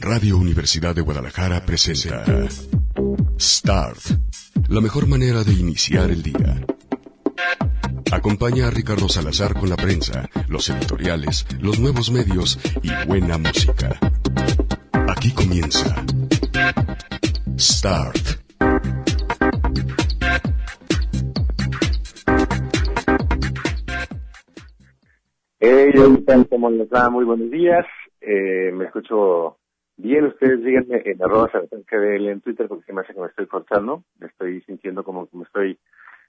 Radio Universidad de Guadalajara presenta Start, la mejor manera de iniciar el día. Acompaña a Ricardo Salazar con la prensa, los editoriales, los nuevos medios y buena música. Aquí comienza Start. Hey, ¿cómo les va? Muy buenos días. Eh, me escucho bien. Ustedes díganme en arroba él en Twitter porque se me hace que me estoy cortando. Me estoy sintiendo como que me estoy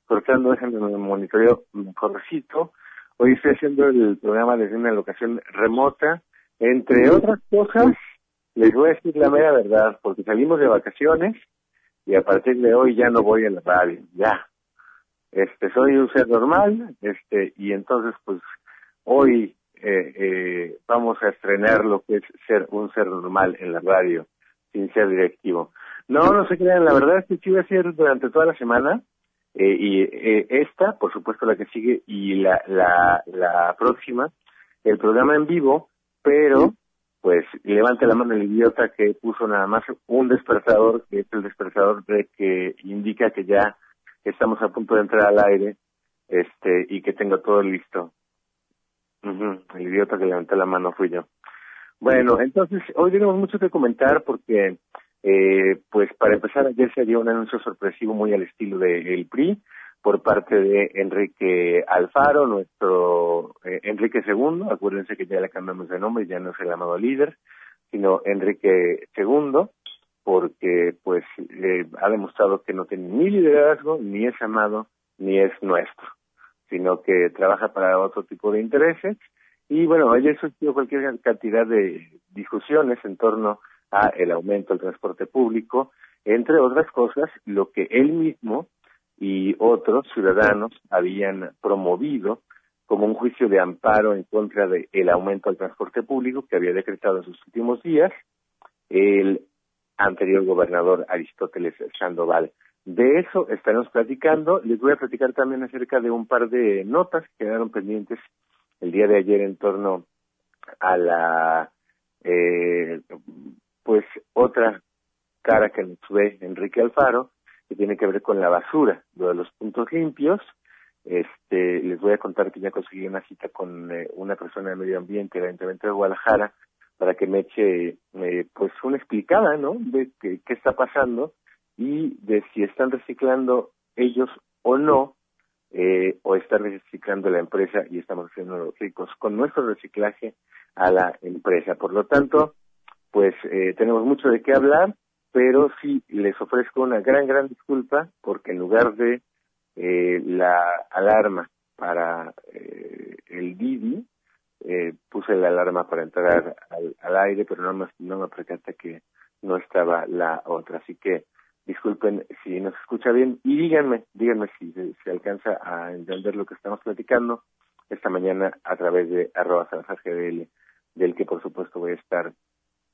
cortando. Déjenme un monitoreo mejorcito. Hoy estoy haciendo el programa desde una locación remota. Entre otras cosas, les voy a decir la mera verdad porque salimos de vacaciones y a partir de hoy ya no voy a la radio. Ya. Este, soy un ser normal, este, y entonces pues hoy eh, eh, vamos a estrenar lo que es ser un ser normal en la radio, sin ser directivo. No, no se crean, la verdad es que sí voy a hacer durante toda la semana, eh, y eh, esta, por supuesto la que sigue, y la, la, la próxima, el programa en vivo, pero pues levante la mano el idiota que puso nada más un despertador, que es el despertador de que indica que ya estamos a punto de entrar al aire, este, y que tengo todo listo. El idiota que levantó la mano fui yo. Bueno, entonces hoy tenemos mucho que comentar porque, eh, pues para empezar, ayer se dio un anuncio sorpresivo muy al estilo de el PRI por parte de Enrique Alfaro, nuestro eh, Enrique II. Acuérdense que ya le cambiamos de nombre, ya no es el amado líder, sino Enrique II, porque pues eh, ha demostrado que no tiene ni liderazgo, ni es amado, ni es nuestro sino que trabaja para otro tipo de intereses. Y bueno, ayer surgió cualquier cantidad de discusiones en torno a el aumento del transporte público, entre otras cosas, lo que él mismo y otros ciudadanos habían promovido como un juicio de amparo en contra del aumento del transporte público que había decretado en sus últimos días el anterior gobernador Aristóteles Sandoval. De eso estaremos platicando. Les voy a platicar también acerca de un par de notas que quedaron pendientes el día de ayer en torno a la, eh, pues, otra cara que nos ve Enrique Alfaro, que tiene que ver con la basura, lo de los puntos limpios. Este, les voy a contar que ya conseguí una cita con eh, una persona de medio ambiente Ayuntamiento de Guadalajara para que me eche, eh, pues, una explicada, ¿no? De qué está pasando y de si están reciclando ellos o no, eh, o está reciclando la empresa y estamos haciendo los ricos con nuestro reciclaje a la empresa. Por lo tanto, pues eh, tenemos mucho de qué hablar, pero sí les ofrezco una gran, gran disculpa porque en lugar de eh, la alarma para eh, el Didi, eh, puse la alarma para entrar al, aire, pero no me, no me percaté que no estaba la otra. Así que disculpen si no se escucha bien y díganme, díganme si se, alcanza a entender lo que estamos platicando esta mañana a través de arroba GDL, del que por supuesto voy a estar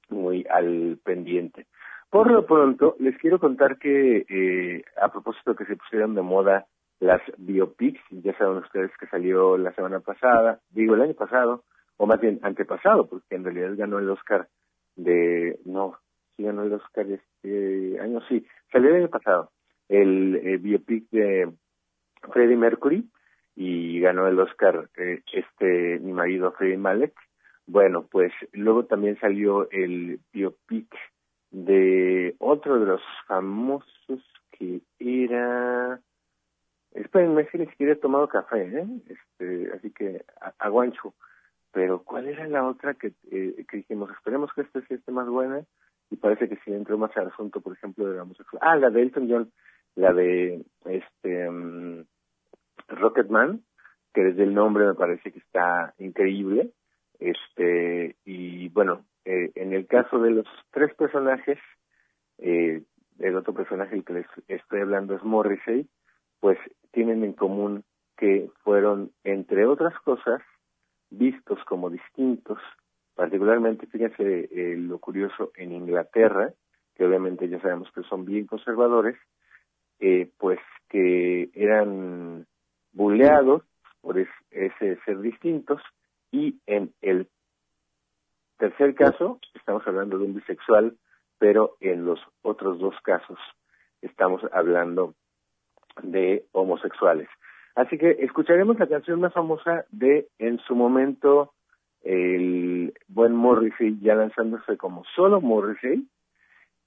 muy al pendiente. Por lo pronto, les quiero contar que eh, a propósito que se pusieron de moda las biopics, ya saben ustedes que salió la semana pasada, digo el año pasado, o más bien antepasado, porque en realidad ganó el Oscar de, no, sí ganó el Oscar este año, sí, salió el año pasado, el eh, biopic de Freddie Mercury y ganó el Oscar eh, este mi marido Freddie Malek. Bueno, pues luego también salió el biopic de otro de los famosos que era espérenme es que ni he tomado café ¿eh? este así que aguancho pero cuál era la otra que, eh, que dijimos esperemos que este sea este más buena y parece que si entró más al asunto, por ejemplo, de la homosexualidad. Ah, la de Elton John, la de este um, Rocketman, que desde el nombre me parece que está increíble. Este, y bueno, eh, en el caso de los tres personajes, eh, el otro personaje el que les estoy hablando es Morrissey, pues tienen en común que fueron, entre otras cosas, vistos como distintos particularmente, fíjense eh, lo curioso, en Inglaterra, que obviamente ya sabemos que son bien conservadores, eh, pues que eran buleados por ese ser distintos y en el tercer caso, estamos hablando de un bisexual, pero en los otros dos casos estamos hablando de homosexuales. Así que escucharemos la canción más famosa de, en su momento, el buen Morrissey ya lanzándose como solo Morrissey,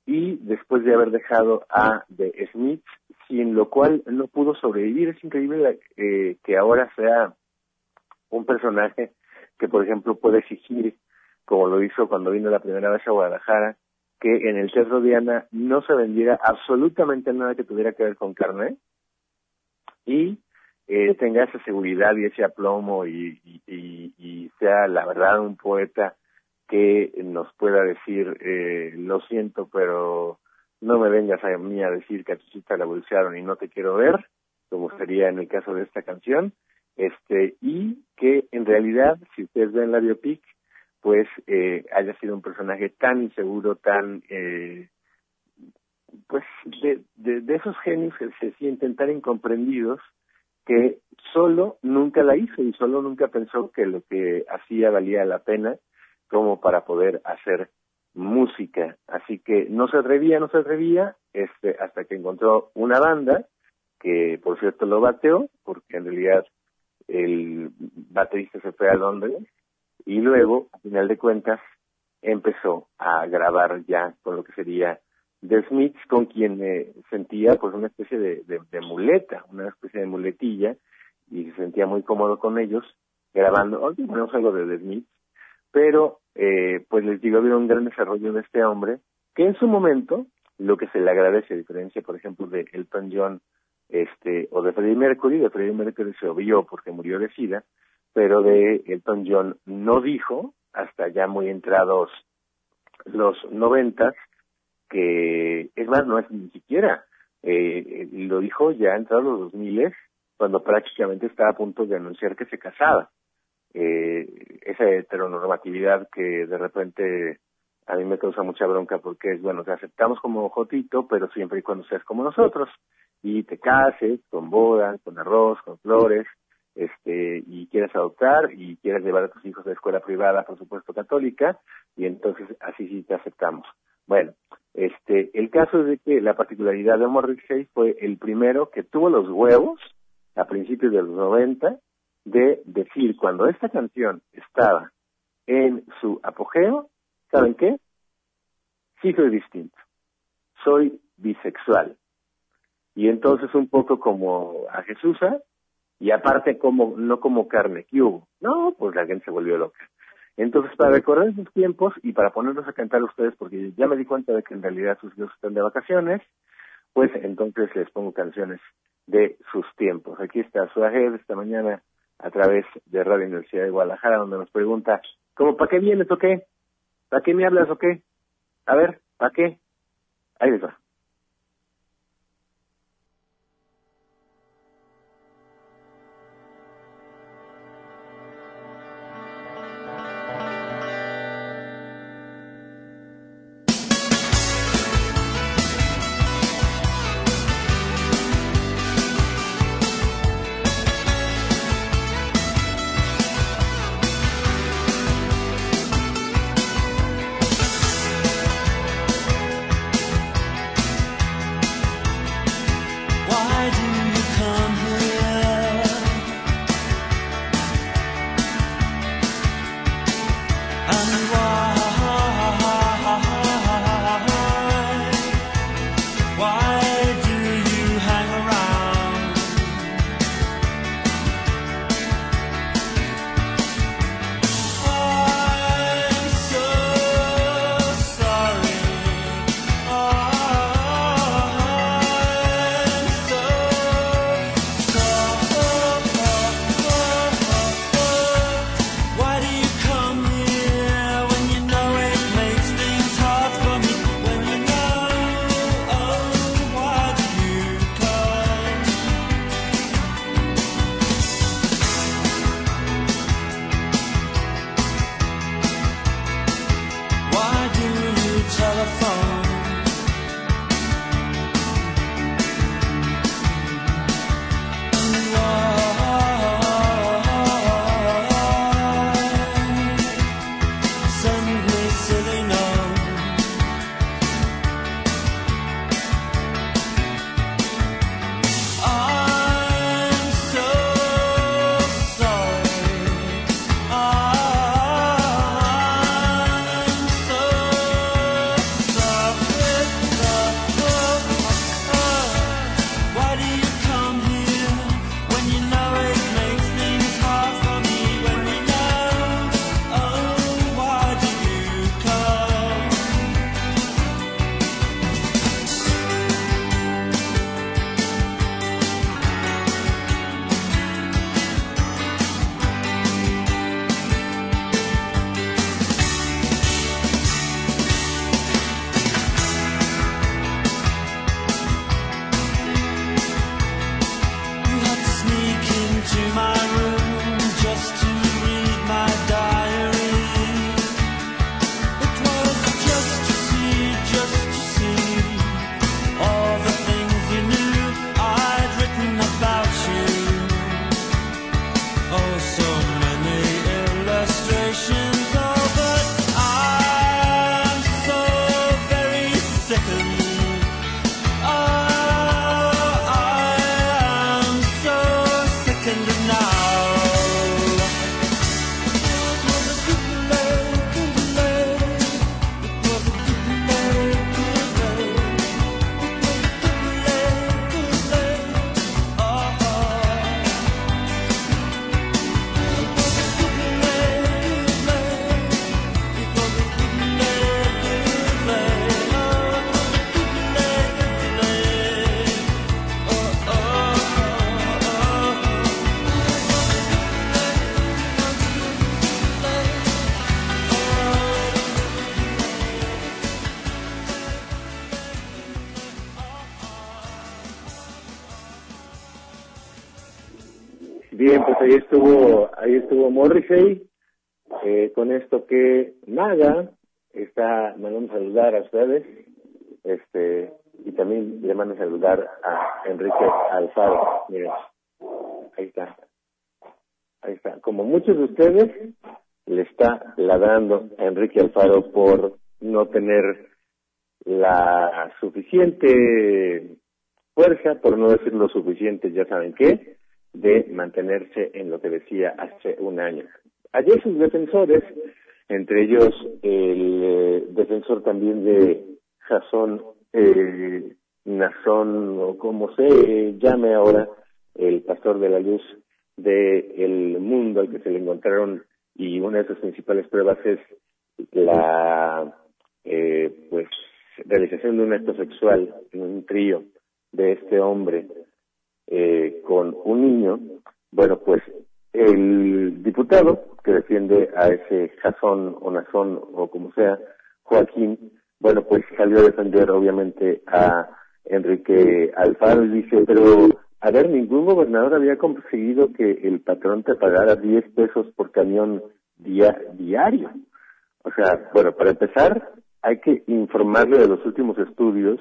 y después de haber dejado a The Smiths, sin lo cual no pudo sobrevivir. Es increíble eh, que ahora sea un personaje que, por ejemplo, puede exigir, como lo hizo cuando vino la primera vez a Guadalajara, que en el Teatro Diana no se vendiera absolutamente nada que tuviera que ver con carne y eh, tenga esa seguridad y ese aplomo y, sea la verdad un poeta que nos pueda decir eh, lo siento pero no me vengas a mí a decir que a tu cita la bolsearon y no te quiero ver como sería en el caso de esta canción. Este y que en realidad si ustedes ven la biopic pues eh, haya sido un personaje tan inseguro tan eh, pues de, de, de esos genios que se sienten tan incomprendidos que solo nunca la hizo y solo nunca pensó que lo que hacía valía la pena como para poder hacer música. Así que no se atrevía, no se atrevía, este, hasta que encontró una banda que por cierto lo bateó, porque en realidad el baterista se fue a Londres y luego, a final de cuentas, empezó a grabar ya con lo que sería The Smiths, con quien me sentía pues una especie de, de, muleta, una especie de muletilla, y se sentía muy cómodo con ellos, grabando, hoy ponemos algo de The Smiths, pero eh, pues les digo, había un gran desarrollo de este hombre, que en su momento, lo que se le agradece, a diferencia, por ejemplo, de Elton John, este, o de Freddie Mercury, de Freddie Mercury se obvió porque murió de SIDA, pero de Elton John no dijo, hasta ya muy entrados los noventas, que es más, no es ni siquiera, eh, lo dijo ya entrados los 2000 cuando prácticamente estaba a punto de anunciar que se casaba. Eh, esa heteronormatividad que de repente a mí me causa mucha bronca porque es, bueno, te aceptamos como jotito, pero siempre y cuando seas como nosotros. Y te cases con boda, con arroz, con flores, este, y quieres adoptar y quieres llevar a tus hijos a la escuela privada, por supuesto católica, y entonces así sí te aceptamos. Bueno, este, el caso es de que la particularidad de Morrissey fue el primero que tuvo los huevos a principios de los 90 de decir cuando esta canción estaba en su apogeo, ¿saben qué? Sí soy distinto. Soy bisexual. Y entonces un poco como a Jesús, y aparte como no como carne que hubo. No, pues la gente se volvió loca. Entonces, para recordar esos tiempos y para ponerlos a cantar a ustedes, porque ya me di cuenta de que en realidad sus hijos están de vacaciones, pues entonces les pongo canciones de sus tiempos. Aquí está Suaje esta mañana a través de Radio Universidad de Guadalajara, donde nos pregunta, ¿cómo para qué vienes o qué? ¿Para qué me hablas o qué? A ver, ¿para qué? Ahí les va. Ahí estuvo, ahí estuvo Morrissey, eh, con esto que nada, está mandando saludar a ustedes, este, y también le mando saludar a Enrique Alfaro, miren, ahí está, ahí está, como muchos de ustedes, le está ladrando a Enrique Alfaro por no tener la suficiente fuerza, por no decir lo suficiente, ya saben qué, de mantenerse en lo que decía hace un año. Ayer sus defensores, entre ellos el eh, defensor también de Jason eh, Nazón, o como se llame ahora, el pastor de la luz del mundo al que se le encontraron y una de sus principales pruebas es la eh, pues realización de un acto sexual en un trío de este hombre eh, con un niño, bueno, pues el diputado que defiende a ese Jason o Nazón o como sea, Joaquín, bueno, pues salió a defender obviamente a Enrique Alfaro y dice, pero a ver, ningún gobernador había conseguido que el patrón te pagara 10 pesos por camión día, diario. O sea, bueno, para empezar, hay que informarle de los últimos estudios,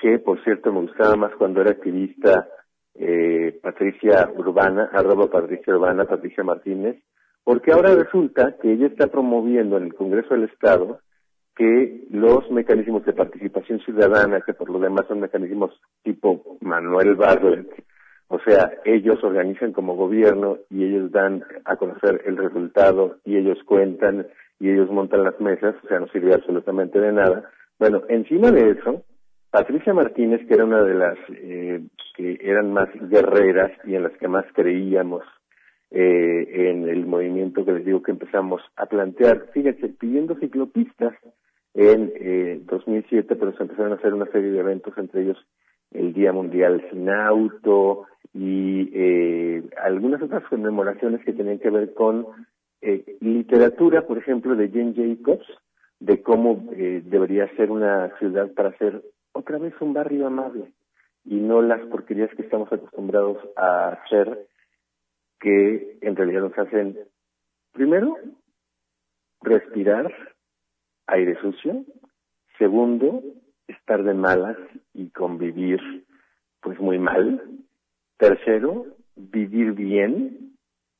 que por cierto me gustaba más cuando era activista eh, Patricia Urbana, arroba Patricia Urbana, Patricia Martínez, porque ahora resulta que ella está promoviendo en el Congreso del Estado que los mecanismos de participación ciudadana, que por lo demás son mecanismos tipo Manuel Barlet, o sea, ellos organizan como gobierno y ellos dan a conocer el resultado y ellos cuentan y ellos montan las mesas, o sea, no sirve absolutamente de nada. Bueno, encima de eso, Patricia Martínez, que era una de las eh, que eran más guerreras y en las que más creíamos eh, en el movimiento que les digo que empezamos a plantear, fíjense, pidiendo ciclopistas en eh, 2007, pero se empezaron a hacer una serie de eventos, entre ellos el Día Mundial Sin Auto, y eh, algunas otras conmemoraciones que tenían que ver con eh, literatura, por ejemplo, de Jane Jacobs, de cómo eh, debería ser una ciudad para ser otra vez un barrio amable y no las porquerías que estamos acostumbrados a hacer que en realidad nos hacen, primero, respirar aire sucio, segundo, estar de malas y convivir pues muy mal, Tercero, vivir bien.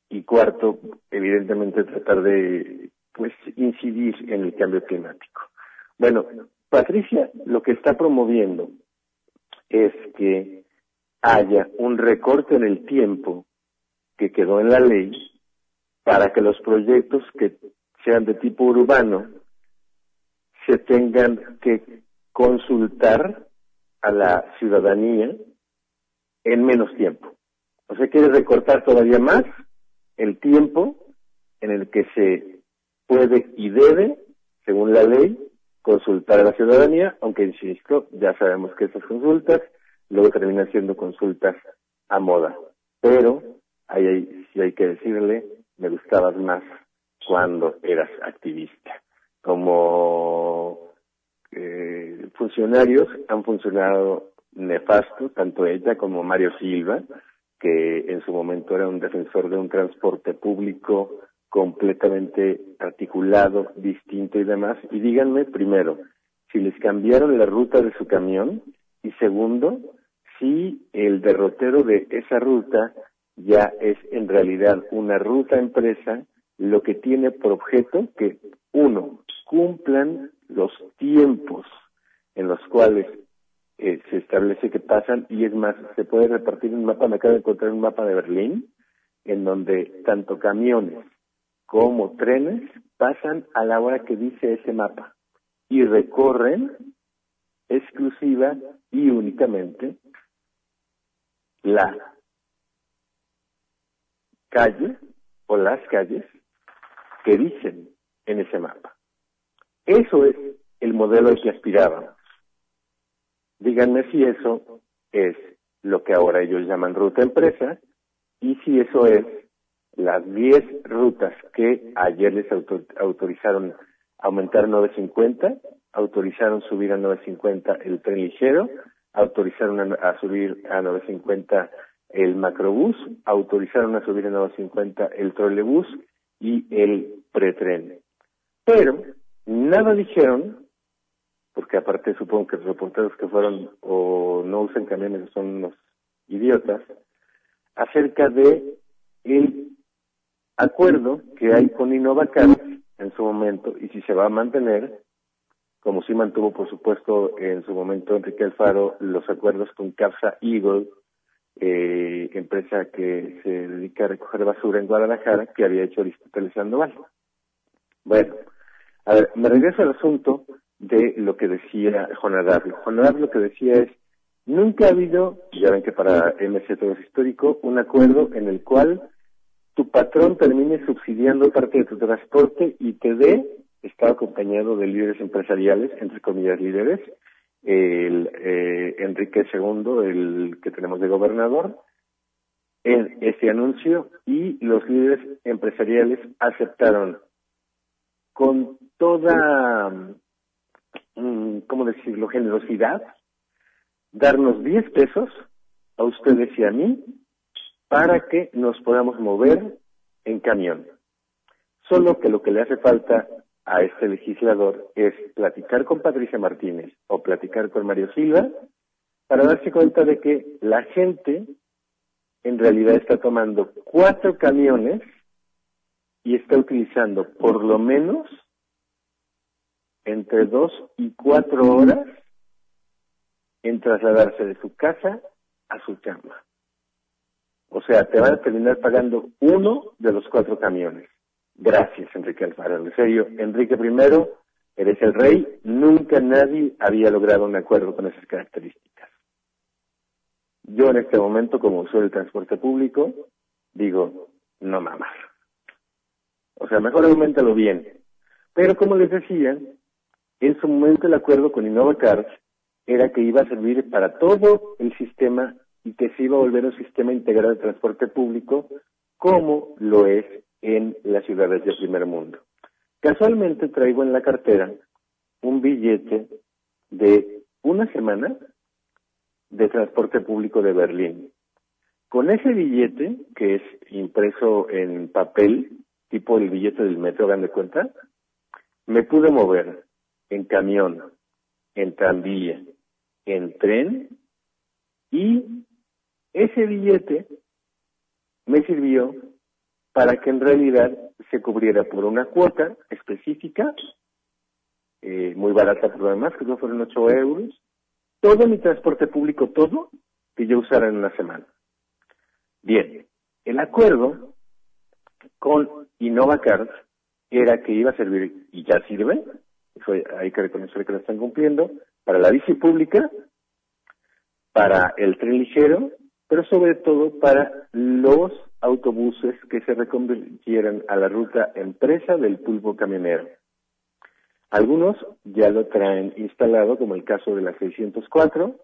Y cuarto, evidentemente tratar de pues incidir en el cambio climático. Bueno, Patricia lo que está promoviendo es que haya un recorte en el tiempo que quedó en la ley para que los proyectos que sean de tipo urbano se tengan que consultar a la ciudadanía en menos tiempo. O sea, quiere recortar todavía más el tiempo en el que se puede y debe, según la ley, consultar a la ciudadanía, aunque insisto, ya sabemos que esas consultas luego terminan siendo consultas a moda. Pero, ahí, si hay que decirle, me gustabas más cuando eras activista. Como eh, funcionarios han funcionado nefasto, tanto ella como Mario Silva, que en su momento era un defensor de un transporte público completamente articulado, distinto y demás. Y díganme primero, si les cambiaron la ruta de su camión y segundo, si el derrotero de esa ruta ya es en realidad una ruta empresa, lo que tiene por objeto que, uno, cumplan los tiempos en los cuales eh, se establece que pasan y es más, se puede repartir un mapa, me acabo de encontrar un mapa de Berlín, en donde tanto camiones como trenes pasan a la hora que dice ese mapa y recorren exclusiva y únicamente la calle o las calles que dicen en ese mapa. Eso es el modelo al que aspirábamos. Díganme si eso es lo que ahora ellos llaman ruta empresa y si eso es las 10 rutas que ayer les autorizaron aumentar a 950, autorizaron subir a 950 el tren ligero, autorizaron a, subir a 950 el macrobús autorizaron a subir en 950 el trolebús y el pretren. Pero nada dijeron, porque aparte supongo que los reporteros que fueron o no usan camiones son unos idiotas, acerca de el acuerdo que hay con Innovacar en su momento y si se va a mantener, como sí mantuvo por supuesto en su momento Enrique Alfaro los acuerdos con Capsa Eagle, eh, empresa que se dedica a recoger basura en Guadalajara, que había hecho Aristóteles Sandoval. Bueno, a ver, me regreso al asunto de lo que decía Juan Adablo lo que decía es, nunca ha habido, ya ven que para MC todo es histórico, un acuerdo en el cual tu patrón termine subsidiando parte de tu transporte y te dé, está acompañado de líderes empresariales, entre comillas líderes, el eh, Enrique II, el que tenemos de gobernador, en ese anuncio y los líderes empresariales aceptaron con toda, mm, ¿cómo decirlo?, generosidad, darnos 10 pesos a ustedes y a mí para que nos podamos mover en camión. Solo que lo que le hace falta a este legislador es platicar con Patricia Martínez o platicar con Mario Silva para darse cuenta de que la gente en realidad está tomando cuatro camiones y está utilizando por lo menos entre dos y cuatro horas en trasladarse de su casa a su chamba. O sea, te van a terminar pagando uno de los cuatro camiones. Gracias, Enrique Alfaro. En serio, Enrique I, eres el rey. Nunca nadie había logrado un acuerdo con esas características. Yo en este momento, como usuario del transporte público, digo, no mamar. O sea, mejor aumentalo bien. Pero como les decía, en su momento el acuerdo con InnovaCars era que iba a servir para todo el sistema y que se iba a volver un sistema integrado de transporte público como lo es en las ciudades del primer mundo. Casualmente traigo en la cartera un billete de una semana de transporte público de Berlín. Con ese billete, que es impreso en papel, tipo el billete del metro, hagan cuenta, me pude mover en camión, en tranvía, en tren y ese billete me sirvió para que en realidad se cubriera por una cuota específica, eh, muy barata por lo demás, que no fueron 8 euros, todo mi transporte público, todo, que yo usara en una semana. Bien, el acuerdo con InnovaCard era que iba a servir, y ya sirve, hay que reconocer que lo están cumpliendo, para la bici pública, para el tren ligero, pero sobre todo para los autobuses que se reconvirtieran a la ruta empresa del pulpo camionero. Algunos ya lo traen instalado, como el caso de la 604,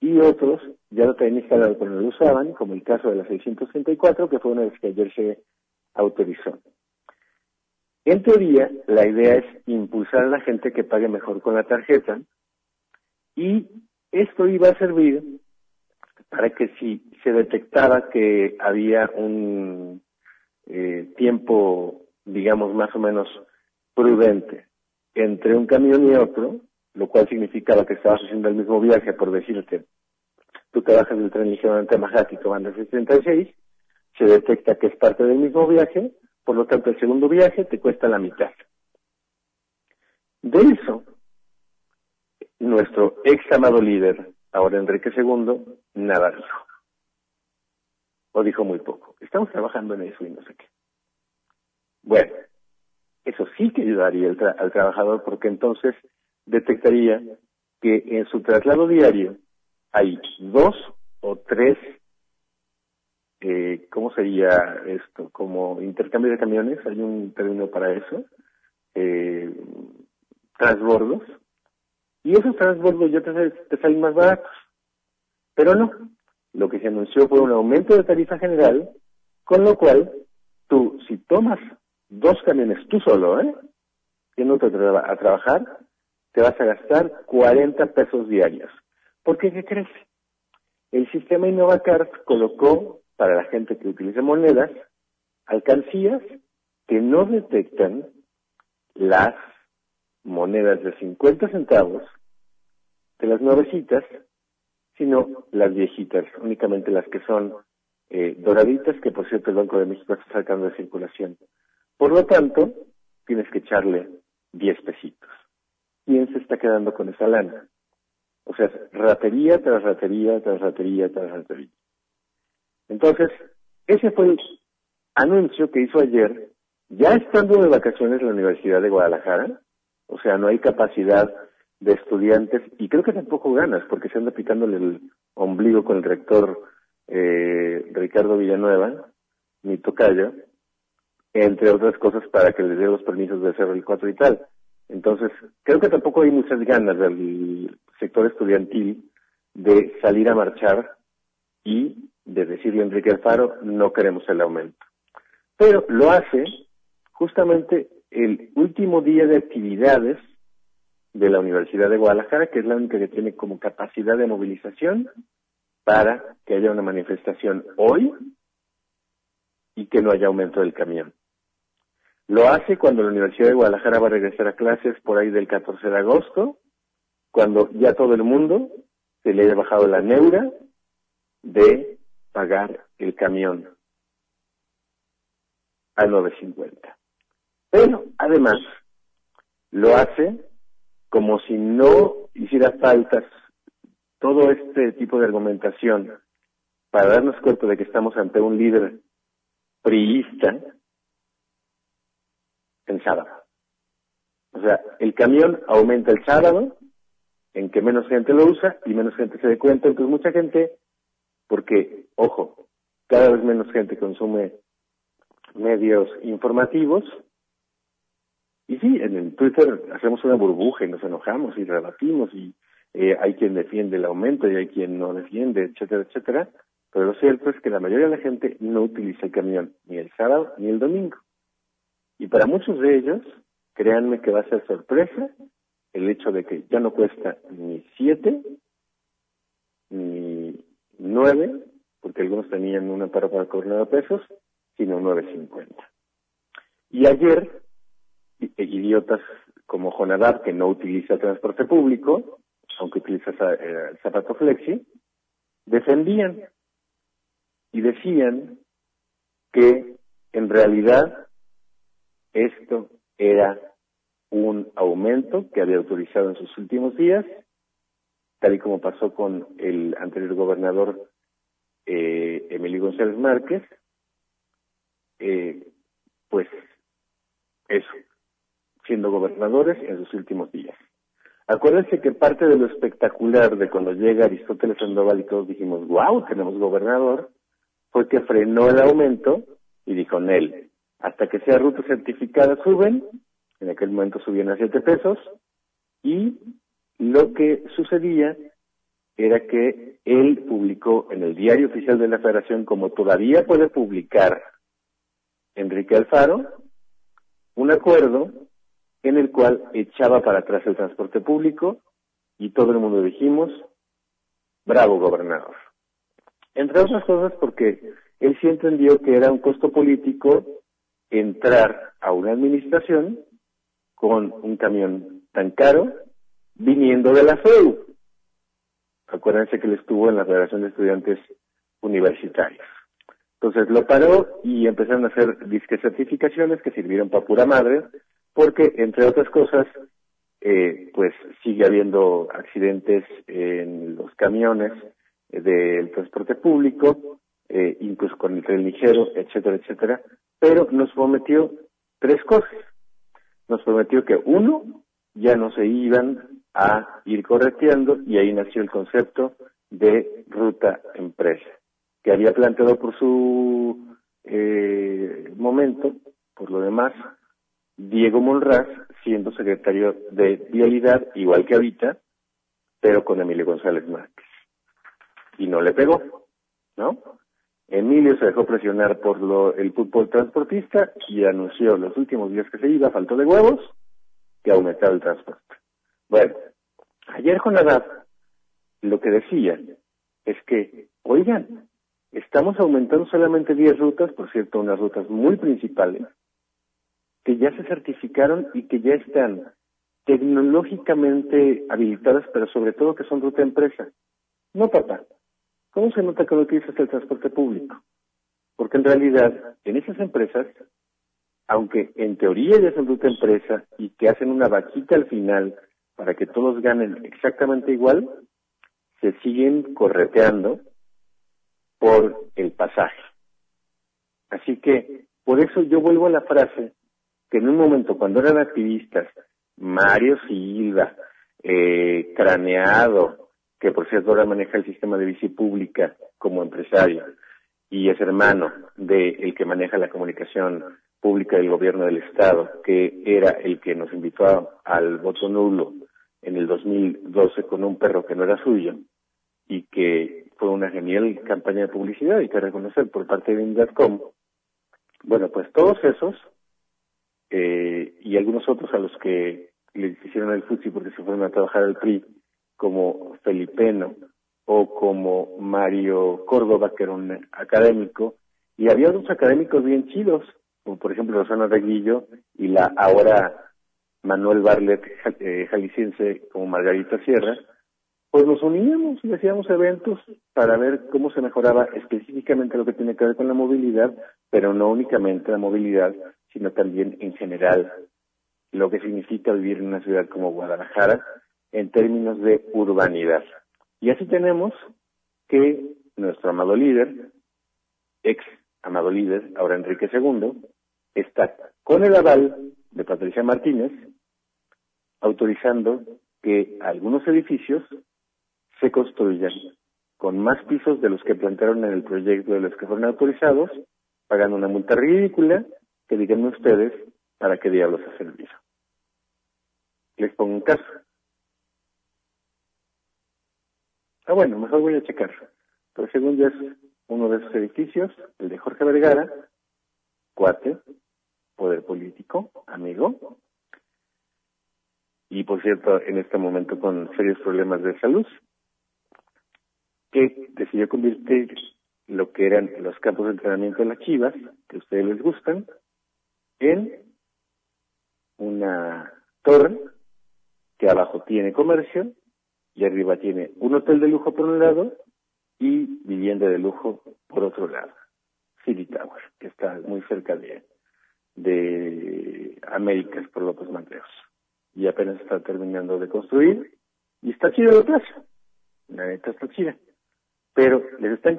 y otros ya lo traen instalado pero no lo usaban, como el caso de la 634, que fue una vez que ayer se autorizó. En teoría, la idea es impulsar a la gente que pague mejor con la tarjeta y esto iba a servir para que si se detectaba que había un eh, tiempo, digamos, más o menos prudente entre un camión y otro, lo cual significaba que estabas haciendo el mismo viaje, por decirte, tú te bajas del tren ligeramente más rápido, van de 66, se detecta que es parte del mismo viaje, por lo tanto el segundo viaje te cuesta la mitad. De eso, nuestro ex amado líder, Ahora Enrique II nada dijo. O dijo muy poco. Estamos trabajando en eso y no sé qué. Bueno, eso sí que ayudaría al, trabajador porque entonces detectaría que en su traslado diario hay dos o tres, eh, ¿cómo sería esto? Como intercambio de camiones, hay un término para eso, eh, transbordos, y esos transbordos ya te, salen más baratos. Pero no, lo que se anunció fue un aumento de tarifa general, con lo cual tú, si tomas dos camiones tú solo, ¿eh? Yéndote a, a trabajar, te vas a gastar 40 pesos diarios. ¿Por qué? ¿Qué crees? el sistema InnovaCard colocó para la gente que utilice monedas alcancías que no detectan las monedas de 50 centavos de las nuevecitas, sino las viejitas, únicamente las que son eh, doraditas, que por cierto el Banco de México está sacando de circulación. Por lo tanto, tienes que echarle 10 pesitos. ¿Quién se está quedando con esa lana? O sea, ratería tras ratería, tras ratería, tras ratería. Entonces, ese fue el anuncio que hizo ayer, ya estando de vacaciones en la Universidad de Guadalajara, o sea, no hay capacidad de estudiantes y creo que tampoco ganas porque se anda picándole el ombligo con el rector eh, Ricardo Villanueva, mi tocayo, entre otras cosas para que les dé los permisos de hacer el 4 y tal. Entonces, creo que tampoco hay muchas ganas del sector estudiantil de salir a marchar y de decirle a Enrique Alfaro, no queremos el aumento. Pero lo hace justamente el último día de actividades de la Universidad de Guadalajara, que es la única que tiene como capacidad de movilización para que haya una manifestación hoy y que no haya aumento del camión. Lo hace cuando la Universidad de Guadalajara va a regresar a clases por ahí del 14 de agosto, cuando ya todo el mundo se le haya bajado la neura de pagar el camión a 9.50. Pero además lo hace como si no hiciera falta todo este tipo de argumentación para darnos cuenta de que estamos ante un líder priista en sábado. O sea, el camión aumenta el sábado, en que menos gente lo usa y menos gente se dé cuenta. Entonces mucha gente, porque, ojo, cada vez menos gente consume medios informativos. Y sí, en Twitter hacemos una burbuja y nos enojamos y rebatimos y eh, hay quien defiende el aumento y hay quien no defiende, etcétera, etcétera. Pero lo cierto es que la mayoría de la gente no utiliza el camión ni el sábado ni el domingo. Y para muchos de ellos, créanme que va a ser sorpresa el hecho de que ya no cuesta ni siete, ni nueve, porque algunos tenían una para para cobrar pesos, sino nueve cincuenta. Y ayer, idiotas como Jonadab, que no utiliza transporte público, aunque utiliza eh, el zapato flexi, defendían y decían que en realidad esto era un aumento que había autorizado en sus últimos días, tal y como pasó con el anterior gobernador eh, Emilio González Márquez, eh, pues eso, siendo gobernadores en sus últimos días. Acuérdense que parte de lo espectacular de cuando llega Aristóteles Sandoval y todos dijimos, wow, tenemos gobernador, fue que frenó el aumento y dijo, Nel, hasta que sea ruta certificada suben, en aquel momento subían a siete pesos, y lo que sucedía era que él publicó en el diario oficial de la federación, como todavía puede publicar Enrique Alfaro, un acuerdo en el cual echaba para atrás el transporte público y todo el mundo dijimos, bravo gobernador. Entre otras cosas porque él sí entendió que era un costo político entrar a una administración con un camión tan caro viniendo de la FEU. Acuérdense que él estuvo en la Federación de Estudiantes Universitarios. Entonces lo paró y empezaron a hacer disque certificaciones que sirvieron para pura madre, porque entre otras cosas, eh, pues sigue habiendo accidentes en los camiones del transporte público, eh, incluso con el tren ligero, etcétera, etcétera, pero nos prometió tres cosas. Nos prometió que uno, ya no se iban a ir correteando y ahí nació el concepto de ruta empresa, que había planteado por su eh, momento, por lo demás, Diego Monraz, siendo secretario de Vialidad, igual que ahorita, pero con Emilio González Márquez. Y no le pegó, ¿no? Emilio se dejó presionar por lo, el fútbol transportista y anunció los últimos días que se iba, faltó de huevos, que aumentaba el transporte. Bueno, ayer con la lo que decía es que, oigan, estamos aumentando solamente 10 rutas, por cierto, unas rutas muy principales, que ya se certificaron y que ya están tecnológicamente habilitadas, pero sobre todo que son ruta empresa. No, papá. ¿Cómo se nota que no utilizas el transporte público? Porque en realidad, en esas empresas, aunque en teoría ya son ruta empresa y que hacen una vaquita al final para que todos ganen exactamente igual, se siguen correteando por el pasaje. Así que, por eso yo vuelvo a la frase que en un momento cuando eran activistas, Mario Silva, eh, Craneado, que por cierto ahora maneja el sistema de bici pública como empresario, y es hermano de el que maneja la comunicación pública del gobierno del estado, que era el que nos invitó al voto nulo en el 2012 con un perro que no era suyo y que fue una genial campaña de publicidad y que reconocer por parte de Indadcom. Bueno, pues todos esos eh, y algunos otros a los que les hicieron el FUTSI porque se fueron a trabajar al PRI, como Felipeno o como Mario Córdoba, que era un académico, y había otros académicos bien chidos, como por ejemplo Rosana Reguillo y la ahora Manuel Barlet eh, jalisciense como Margarita Sierra, pues nos uníamos y hacíamos eventos para ver cómo se mejoraba específicamente lo que tiene que ver con la movilidad, pero no únicamente la movilidad, sino también en general lo que significa vivir en una ciudad como Guadalajara en términos de urbanidad. Y así tenemos que nuestro amado líder, ex amado líder, ahora Enrique II, está con el aval de Patricia Martínez, autorizando que algunos edificios se construyan con más pisos de los que plantearon en el proyecto de los que fueron autorizados, pagando una multa ridícula que díganme ustedes para qué diablos ha servido. Les pongo un caso. Ah, bueno, mejor voy a checar. Pero según ya es uno de esos edificios, el de Jorge Vergara, cuate, poder político, amigo, y por cierto, en este momento con serios problemas de salud, que decidió convertir lo que eran los campos de entrenamiento de las chivas, que a ustedes les gustan, en una torre que abajo tiene comercio y arriba tiene un hotel de lujo por un lado y vivienda de lujo por otro lado. City Tower, que está muy cerca de, de Américas por López Mateos. Y apenas está terminando de construir y está chida la plaza. La neta está chida. Pero les están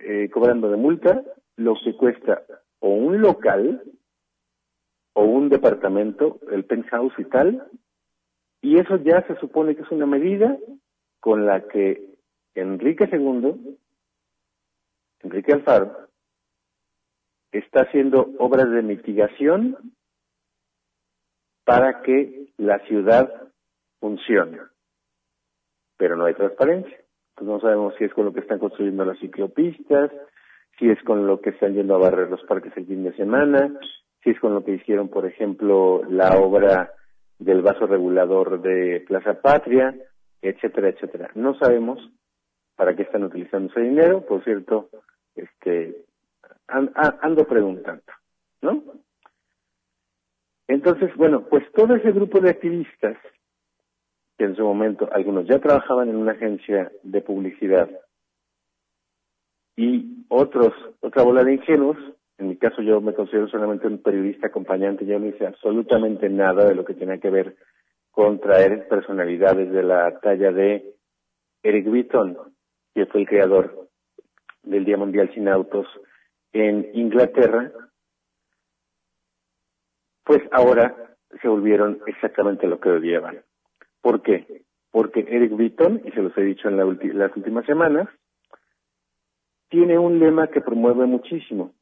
eh, cobrando de multa lo que cuesta o un local o un departamento, el penthouse y tal, y eso ya se supone que es una medida con la que Enrique II, Enrique Alfaro, está haciendo obras de mitigación para que la ciudad funcione. Pero no hay transparencia. Entonces no sabemos si es con lo que están construyendo las ciclopistas, si es con lo que están yendo a barrer los parques el fin de semana, si es con lo que hicieron, por ejemplo, la obra del vaso regulador de Plaza Patria, etcétera, etcétera. No sabemos para qué están utilizando ese dinero, por cierto, este ando preguntando, ¿no? Entonces, bueno, pues todo ese grupo de activistas, que en su momento algunos ya trabajaban en una agencia de publicidad y otros, otra bola de ingenuos, en mi caso yo me considero solamente un periodista acompañante, yo no hice absolutamente nada de lo que tenía que ver con traer personalidades de la talla de Eric Beaton, que fue el creador del Día Mundial Sin Autos en Inglaterra, pues ahora se volvieron exactamente lo que odiaban. ¿Por qué? Porque Eric Beaton, y se los he dicho en las últimas semanas, tiene un lema que promueve muchísimo,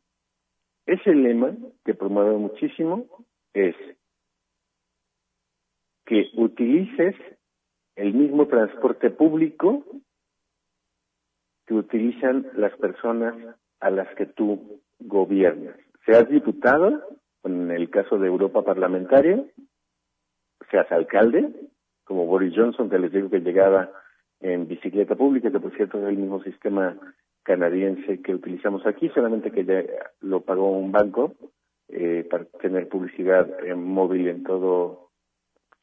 ese lema que promueve muchísimo es que utilices el mismo transporte público que utilizan las personas a las que tú gobiernas. Seas diputado, en el caso de Europa parlamentaria, seas alcalde, como Boris Johnson, que les digo que llegaba en bicicleta pública, que por cierto es el mismo sistema canadiense que utilizamos aquí, solamente que ya lo pagó un banco eh, para tener publicidad en móvil en todo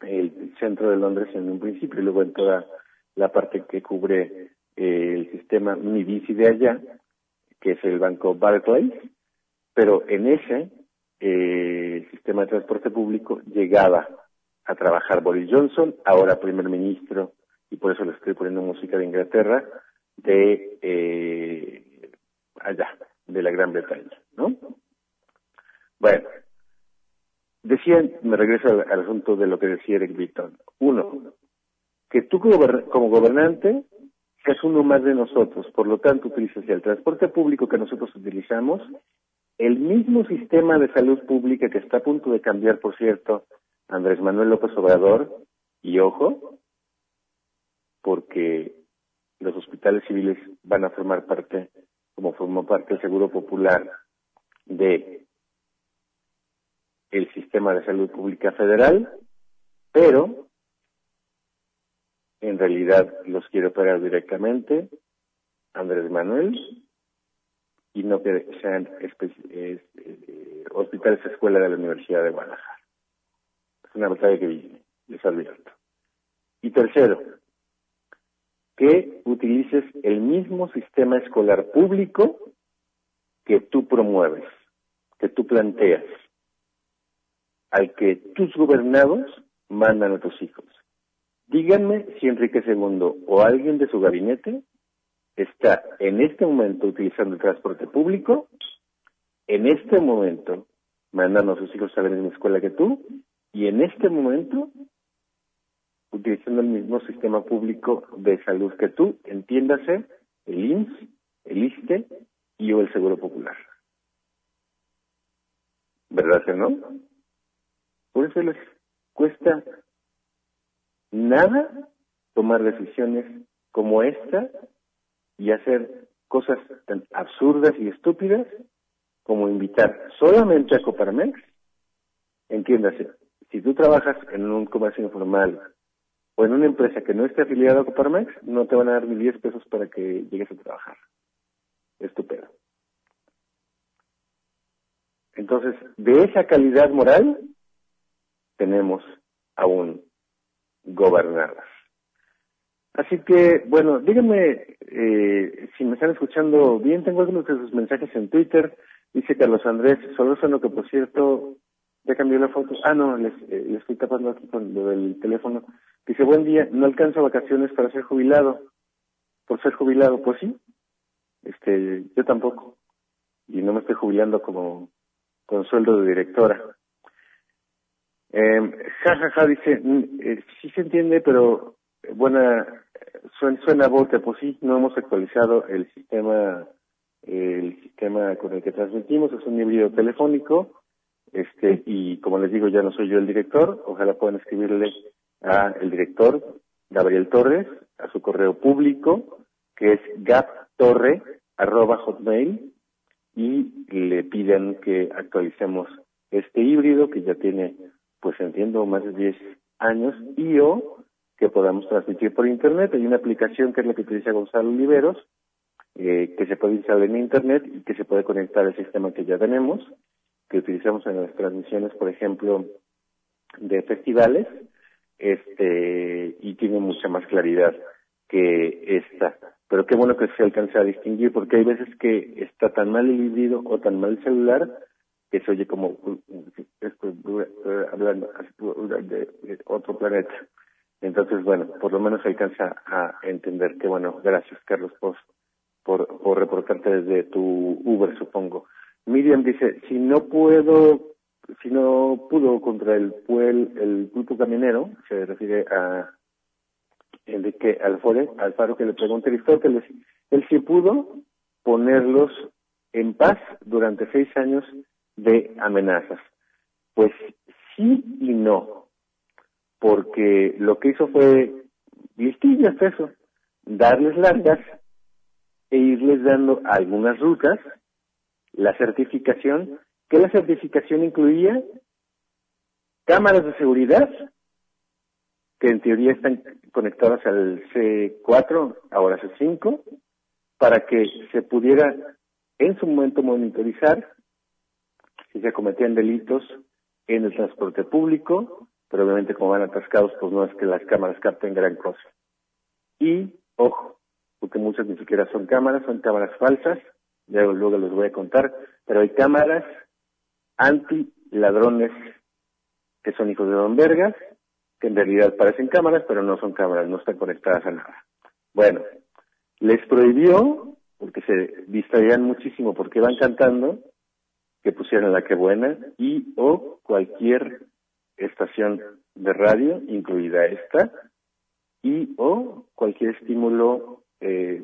el centro de Londres en un principio y luego en toda la parte que cubre eh, el sistema Mi de allá, que es el banco Barclays, pero en ese eh, sistema de transporte público llegaba a trabajar Boris Johnson, ahora primer ministro, y por eso le estoy poniendo música de Inglaterra, de eh, allá, de la Gran Bretaña, ¿no? Bueno, decía, me regreso al, asunto de lo que decía Eric Beaton. Uno, que tú como gobernante seas uno más de nosotros, por lo tanto utilizas el transporte público que nosotros utilizamos, el mismo sistema de salud pública que está a punto de cambiar, por cierto, Andrés Manuel López Obrador, y ojo, porque los hospitales civiles van a formar parte, como formó parte el Seguro Popular, de el sistema de salud pública federal, pero en realidad los quiere operar directamente Andrés Manuel y no que sean eh, hospitales escuela de la Universidad de Guadalajara. Es una batalla que viene, les advierto. Y tercero, que utilices el mismo sistema escolar público que tú promueves, que tú planteas, al que tus gobernados mandan a tus hijos. Díganme si Enrique II o alguien de su gabinete está en este momento utilizando el transporte público, en este momento mandando a sus hijos a la misma escuela que tú, y en este momento utilizando el mismo sistema público de salud que tú, entiéndase el IMSS, el ISTE y o el Seguro Popular. ¿Verdad que no? Por eso les cuesta nada tomar decisiones como esta y hacer cosas tan absurdas y estúpidas como invitar solamente a Coparmex, entiéndase, si tú trabajas en un comercio informal o en una empresa que no esté afiliada a Coparmex, no te van a dar ni 10 pesos para que llegues a trabajar. Estupendo. Entonces, de esa calidad moral tenemos aún gobernadas. Así que, bueno, díganme eh, si me están escuchando bien. Tengo algunos de sus mensajes en Twitter. Dice Carlos Andrés lo que por cierto, ya cambió la foto. Ah, no, les, eh, les estoy tapando aquí con lo del teléfono. Dice, buen día, no alcanzo vacaciones para ser jubilado. Por ser jubilado, pues sí. Este, yo tampoco. Y no me estoy jubilando como con sueldo de directora. Eh, ja, ja, ja, dice, mm, eh, sí se entiende, pero eh, buena, suena, suena bote, pues sí, no hemos actualizado el sistema, el sistema con el que transmitimos, es un híbrido telefónico, este, y como les digo, ya no soy yo el director, ojalá puedan escribirle a el director, Gabriel Torres, a su correo público, que es gaptorre, arroba hotmail, y le piden que actualicemos este híbrido que ya tiene pues entiendo, más de 10 años, y o que podamos transmitir por Internet. Hay una aplicación que es la que utiliza Gonzalo Oliveros, eh, que se puede instalar en Internet y que se puede conectar al sistema que ya tenemos, que utilizamos en las transmisiones, por ejemplo, de festivales, este y tiene mucha más claridad que esta. Pero qué bueno que se alcance a distinguir, porque hay veces que está tan mal el híbrido o tan mal el celular que se oye como hablando de otro planeta. Entonces, bueno, por lo menos alcanza a entender que, bueno, gracias Carlos por, por reportarte desde tu Uber, supongo. Miriam dice, si no puedo, si no pudo contra el puel, el pulpo caminero, se refiere a Enrique Alfore, Alfaro que le pregunta Aristóteles, él sí pudo ponerlos en paz durante seis años de amenazas. Pues sí y no, porque lo que hizo fue listillas eso, darles largas e irles dando algunas rutas, la certificación, que la certificación incluía cámaras de seguridad, que en teoría están conectadas al C4, ahora C5, para que se pudiera en su momento monitorizar si se cometían delitos en el transporte público, pero obviamente como van atascados, pues no es que las cámaras capten gran cosa. Y, ojo, porque muchas ni siquiera son cámaras, son cámaras falsas, ya luego les voy a contar, pero hay cámaras anti-ladrones que son hijos de Don Vergas, que en realidad parecen cámaras, pero no son cámaras, no están conectadas a nada. Bueno, les prohibió, porque se distraían muchísimo porque van cantando, que pusieran la que buena y o cualquier estación de radio, incluida esta, y o cualquier estímulo eh,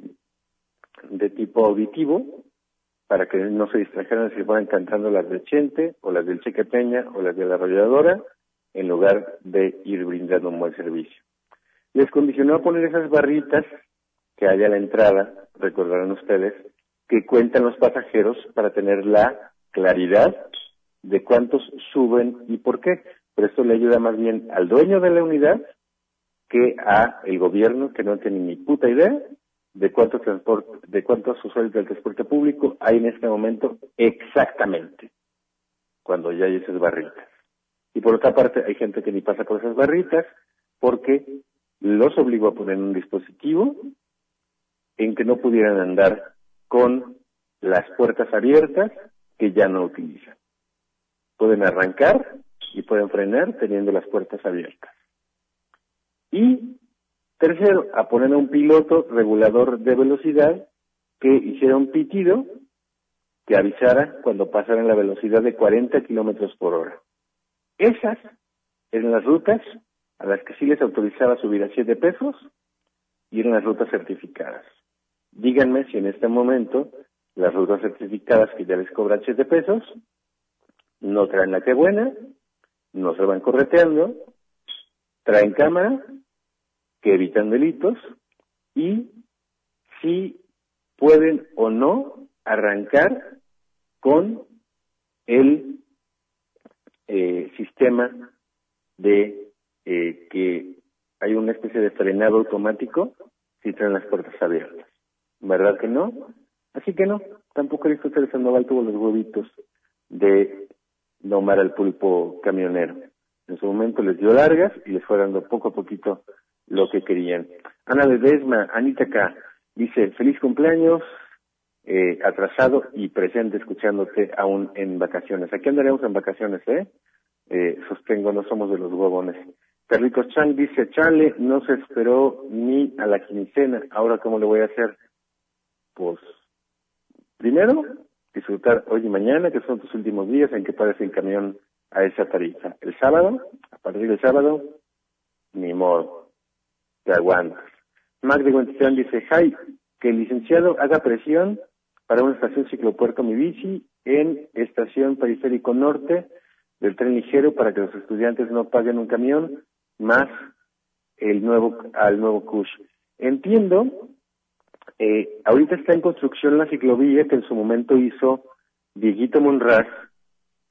de tipo auditivo para que no se distrajeran si fueran cantando las de Chente o las del Cheque Peña o las de la arrolladora en lugar de ir brindando un buen servicio. Les condicionó a poner esas barritas que hay a la entrada, recordarán ustedes, que cuentan los pasajeros para tener la claridad de cuántos suben y por qué. Pero esto le ayuda más bien al dueño de la unidad que a el gobierno que no tiene ni puta idea de cuántos transporte, de cuántos usuarios del transporte público hay en este momento exactamente cuando ya hay esas barritas. Y por otra parte, hay gente que ni pasa por esas barritas porque los obligó a poner un dispositivo en que no pudieran andar con las puertas abiertas que ya no utilizan. Pueden arrancar y pueden frenar teniendo las puertas abiertas. Y tercero, a poner a un piloto regulador de velocidad que hiciera un pitido que avisara cuando pasaran la velocidad de 40 kilómetros por hora. Esas eran las rutas a las que sí les autorizaba subir a 7 pesos y eran las rutas certificadas. Díganme si en este momento las rutas certificadas que ya les cobran 7 pesos no traen la que buena, no se van correteando, traen cámara, que evitan delitos y si pueden o no arrancar con el eh, sistema de eh, que hay una especie de frenado automático si traen las puertas abiertas. ¿Verdad que no? Así que no, tampoco Aristóteles Sandoval tuvo los huevitos de domar al pulpo camionero. En su momento les dio largas y les fue dando poco a poquito lo que querían. Ana Ledesma, Anita K, dice, feliz cumpleaños, eh, atrasado y presente escuchándote aún en vacaciones. Aquí andaremos en vacaciones, ¿eh? eh sostengo, no somos de los huevones. Carlitos Chang dice, Chale, no se esperó ni a la quincena, ahora cómo le voy a hacer? Pues, primero, disfrutar hoy y mañana, que son tus últimos días en que pares el camión a esa tarifa. El sábado, a partir del sábado, ni modo, te. Mac de dice, Jai, que el licenciado haga presión para una estación ciclopuerto Mi Bici en estación periférico norte del tren ligero para que los estudiantes no paguen un camión más el nuevo al nuevo CUSH. Entiendo, eh, ahorita está en construcción la ciclovía que en su momento hizo Dieguito Monraz,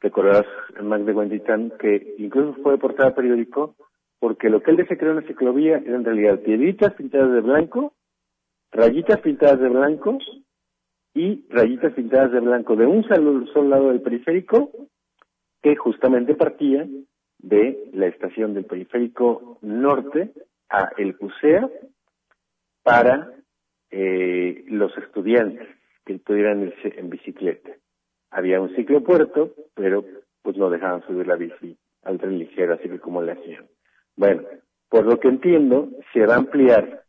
recordarás Mac de Guantitán, que incluso fue portada periódico, porque lo que él se creó en la ciclovía era en realidad piedritas pintadas de blanco, rayitas pintadas de blanco y rayitas pintadas de blanco de un solo, lado del periférico que justamente partía de la estación del periférico norte a El Pusea para eh, los estudiantes que pudieran irse en bicicleta. Había un ciclopuerto, pero pues no dejaban subir la bici al tren ligero, así que como le hacían. Bueno, por lo que entiendo, se va a ampliar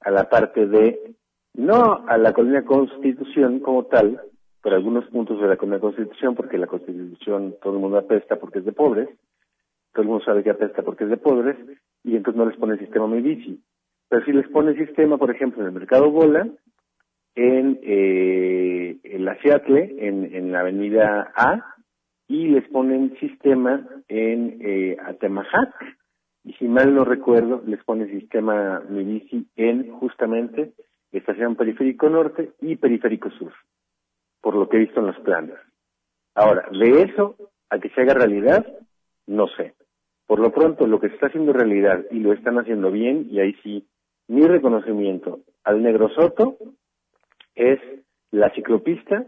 a la parte de no a la colonia Constitución como tal, por algunos puntos de la colonia Constitución, porque la Constitución todo el mundo apesta porque es de pobres, todo el mundo sabe que apesta porque es de pobres, y entonces no les pone el sistema muy bici. Pero si les pone el sistema, por ejemplo, en el Mercado Bola, en, eh, la Seattle, en, en la avenida A, y les ponen sistema en eh, Atemajac, y si mal no recuerdo, les pone el sistema Mi Bici en justamente estación periférico norte y periférico sur, por lo que he visto en los planes. Ahora, de eso a que se haga realidad, no sé. Por lo pronto, lo que se está haciendo realidad y lo están haciendo bien, y ahí sí, mi reconocimiento al Negro Soto es la ciclopista,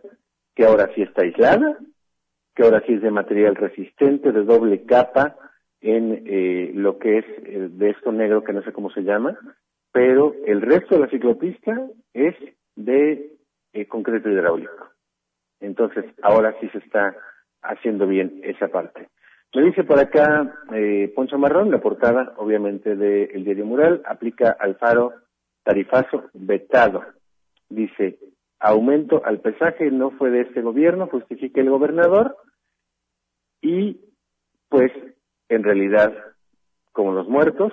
que ahora sí está aislada, que ahora sí es de material resistente, de doble capa, en eh, lo que es el de esto negro, que no sé cómo se llama, pero el resto de la ciclopista es de eh, concreto hidráulico. Entonces, ahora sí se está haciendo bien esa parte. Me dice por acá eh, Poncho Marrón, la portada, obviamente, del diario Mural, aplica al faro tarifazo vetado. Dice, aumento al pesaje no fue de este gobierno, justifica el gobernador, y pues en realidad, como los muertos,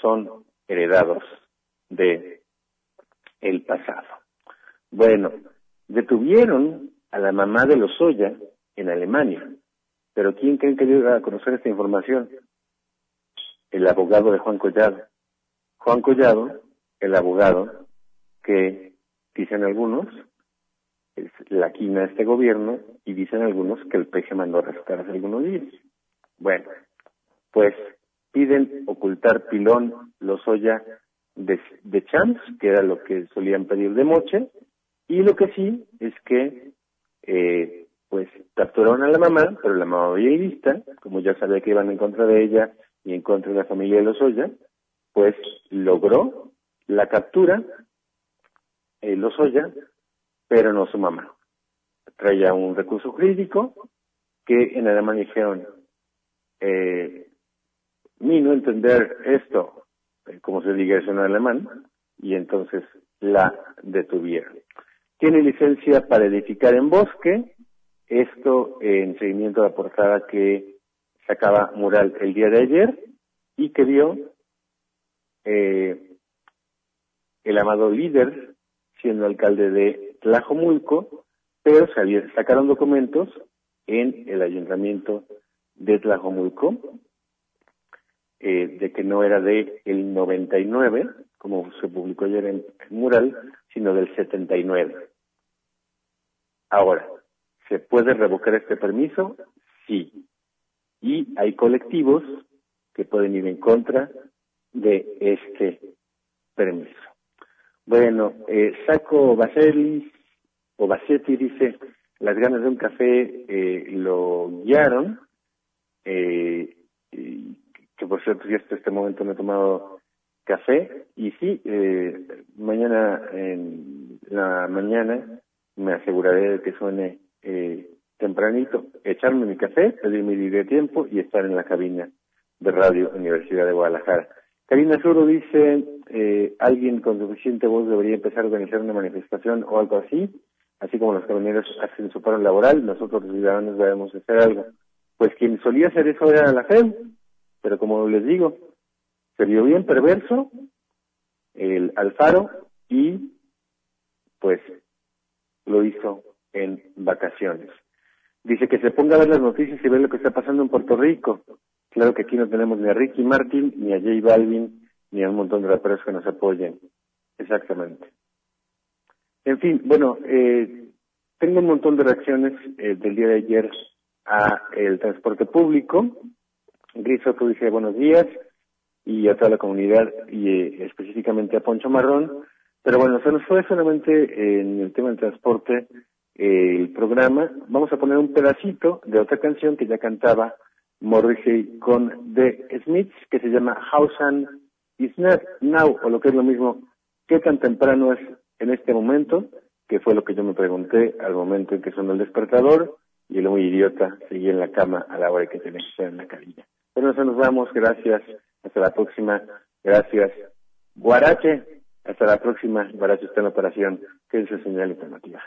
son heredados de el pasado. Bueno, detuvieron a la mamá de Lozoya en Alemania, pero ¿quién creen que llega a conocer esta información? El abogado de Juan Collado. Juan Collado, el abogado que, dicen algunos, es la quina de este gobierno y dicen algunos que el peje mandó a arrestar hace algunos días. Bueno, pues piden ocultar pilón Lozoya de, de Champs, que era lo que solían pedir de Moche, y lo que sí es que, eh, pues, capturaron a la mamá, pero la mamá vista, como ya sabía que iban en contra de ella y en contra de la familia de Lozoya, pues logró la captura eh, Lozoya, pero no su mamá. Traía un recurso jurídico que en Alemania dijeron, eh, mi no entender esto eh, como se diga eso en alemán, y entonces la detuvieron. Tiene licencia para edificar en bosque, esto en seguimiento a la portada que sacaba Mural el día de ayer y que vio eh, el amado líder siendo alcalde de Tlajomulco, pero sacaron documentos en el ayuntamiento de Tlajomulco eh, de que no era de el 99, como se publicó ayer en, Mural, sino del 79. Ahora, ¿se puede revocar este permiso? Sí. Y hay colectivos que pueden ir en contra de este permiso. Bueno, eh, Saco Baselis o Basetti dice, las ganas de un café eh, lo guiaron, eh, por cierto ya hasta este momento no he tomado café y sí, eh, mañana en la mañana me aseguraré de que suene eh, tempranito, echarme mi café, pedir mi de tiempo y estar en la cabina de Radio Universidad de Guadalajara. Karina Suro dice, eh, alguien con suficiente voz debería empezar a organizar una manifestación o algo así, así como los camioneros hacen su paro laboral, nosotros los ciudadanos debemos hacer algo. Pues quien solía hacer eso era la FED, pero como les digo, se vio bien perverso el Alfaro y pues lo hizo en vacaciones. Dice que se ponga a ver las noticias y ver lo que está pasando en Puerto Rico. Claro que aquí no tenemos ni a Ricky Martin, ni a J Balvin, ni a un montón de raperos que nos apoyen. Exactamente. En fin, bueno, eh, tengo un montón de reacciones eh, del día de ayer a el transporte público. Grisoto dice buenos días y a toda la comunidad y eh, específicamente a Poncho Marrón. Pero bueno, se nos fue solamente en el tema del transporte eh, el programa. Vamos a poner un pedacito de otra canción que ya cantaba Morrissey con The Smiths que se llama House and Is Not Now o lo que es lo mismo, ¿qué tan temprano es en este momento? Que fue lo que yo me pregunté al momento en que sonó el despertador y el muy idiota seguía en la cama a la hora que tenía que estar en la carilla. Bueno, eso nos vamos. Gracias. Hasta la próxima. Gracias. Guarache. Hasta la próxima. Guarache está en la operación. Que es su señal alternativa.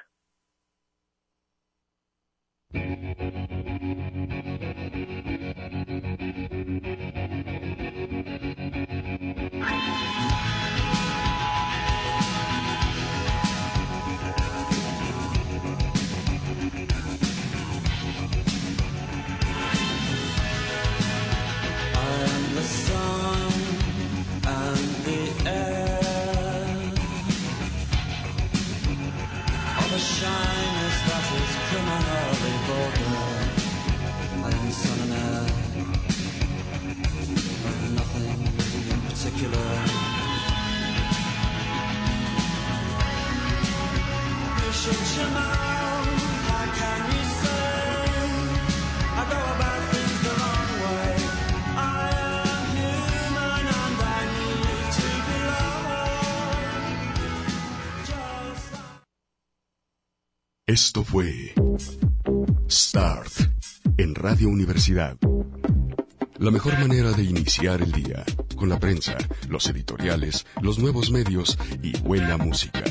Esto fue Start en Radio Universidad. La mejor manera de iniciar el día con la prensa, los editoriales, los nuevos medios y buena música.